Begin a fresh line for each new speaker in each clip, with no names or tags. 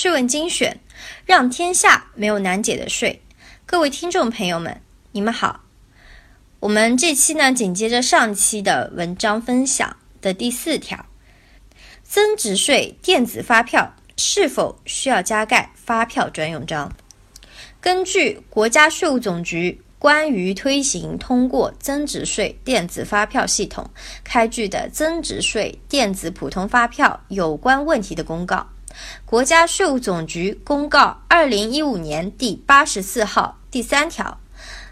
税问精选，让天下没有难解的税。各位听众朋友们，你们好。我们这期呢，紧接着上期的文章分享的第四条，增值税电子发票是否需要加盖发票专用章？根据国家税务总局。关于推行通过增值税电子发票系统开具的增值税电子普通发票有关问题的公告，国家税务总局公告二零一五年第八十四号第三条，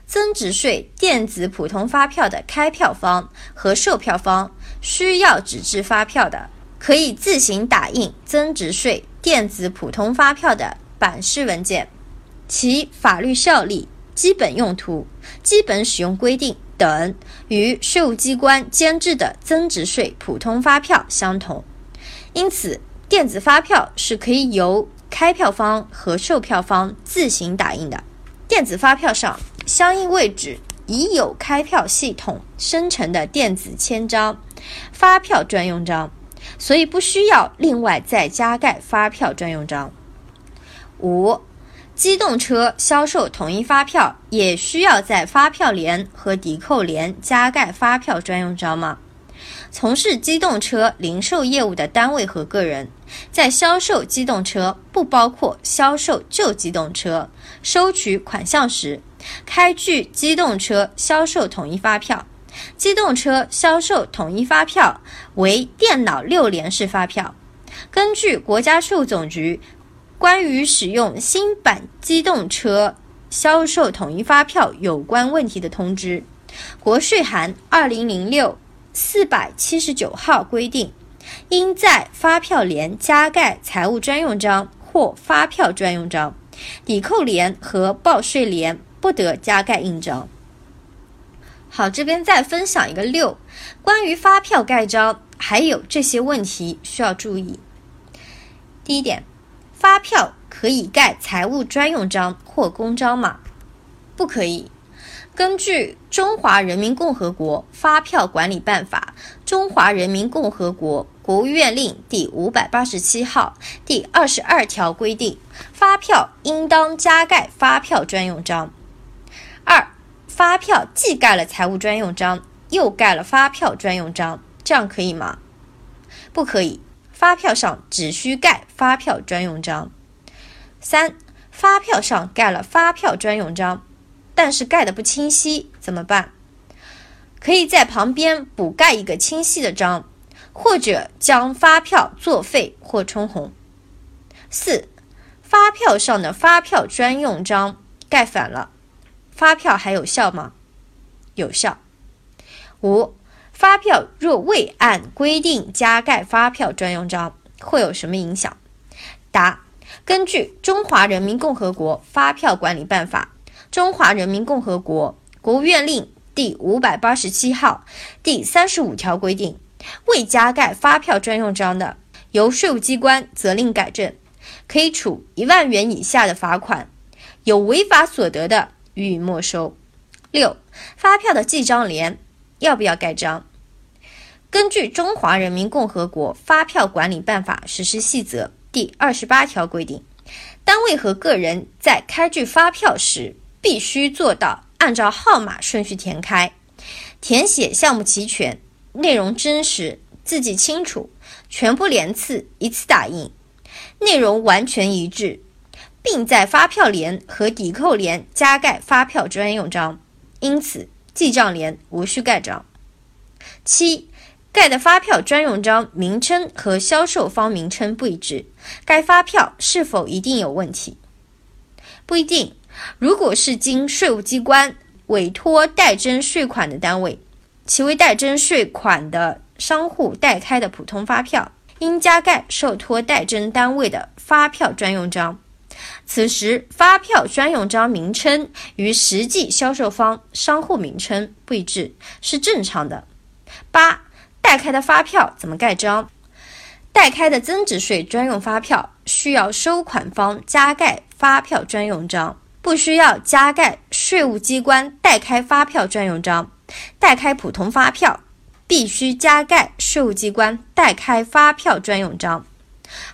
增值税电子普通发票的开票方和售票方需要纸质发票的，可以自行打印增值税电子普通发票的版式文件，其法律效力。基本用途、基本使用规定等与税务机关监制的增值税普通发票相同，因此电子发票是可以由开票方和售票方自行打印的。电子发票上相应位置已有开票系统生成的电子签章、发票专用章，所以不需要另外再加盖发票专用章。五。机动车销售统一发票也需要在发票联和抵扣联加盖发票专用章吗？从事机动车零售业务的单位和个人，在销售机动车（不包括销售旧机动车）收取款项时，开具机动车销售统一发票。机动车销售统一发票为电脑六联式发票。根据国家税务总局。关于使用新版机动车销售统一发票有关问题的通知（国税函二零零六四百七十九号）规定，应在发票联加盖财务专用章或发票专用章，抵扣联和报税联不得加盖印章。好，这边再分享一个六，关于发票盖章还有这些问题需要注意。第一点。发票可以盖财务专用章或公章吗？不可以。根据《中华人民共和国发票管理办法》（中华人民共和国国务院令）第五百八十七号第二十二条规定，发票应当加盖发票专用章。二、发票既盖了财务专用章，又盖了发票专用章，这样可以吗？不可以。发票上只需盖发票专用章。三、发票上盖了发票专用章，但是盖的不清晰，怎么办？可以在旁边补盖一个清晰的章，或者将发票作废或冲红。四、发票上的发票专用章盖反了，发票还有效吗？有效。五。发票若未按规定加盖发票专用章，会有什么影响？答：根据《中华人民共和国发票管理办法》（中华人民共和国国务院令）第五百八十七号第三十五条规定，未加盖发票专用章的，由税务机关责令改正，可以处一万元以下的罚款；有违法所得的，予以没收。六、发票的记账联。要不要盖章？根据《中华人民共和国发票管理办法实施细则》第二十八条规定，单位和个人在开具发票时，必须做到按照号码顺序填开，填写项目齐全，内容真实，字迹清楚，全部连次一次打印，内容完全一致，并在发票联和抵扣联加盖发票专用章。因此。记账联无需盖章。七，盖的发票专用章名称和销售方名称不一致，该发票是否一定有问题？不一定。如果是经税务机关委托代征税款的单位，其为代征税款的商户代开的普通发票，应加盖受托代征单位的发票专用章。此时，发票专用章名称与实际销售方商户名称不一致是正常的。八、代开的发票怎么盖章？代开的增值税专用发票需要收款方加盖发票专用章，不需要加盖税务机关代开发票专用章。代开普通发票必须加盖税务机关代开发票专用章。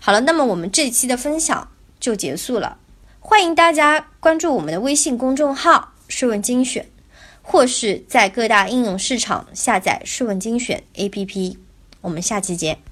好了，那么我们这期的分享。就结束了。欢迎大家关注我们的微信公众号“税问精选”，或是在各大应用市场下载“税问精选 ”APP。我们下期见。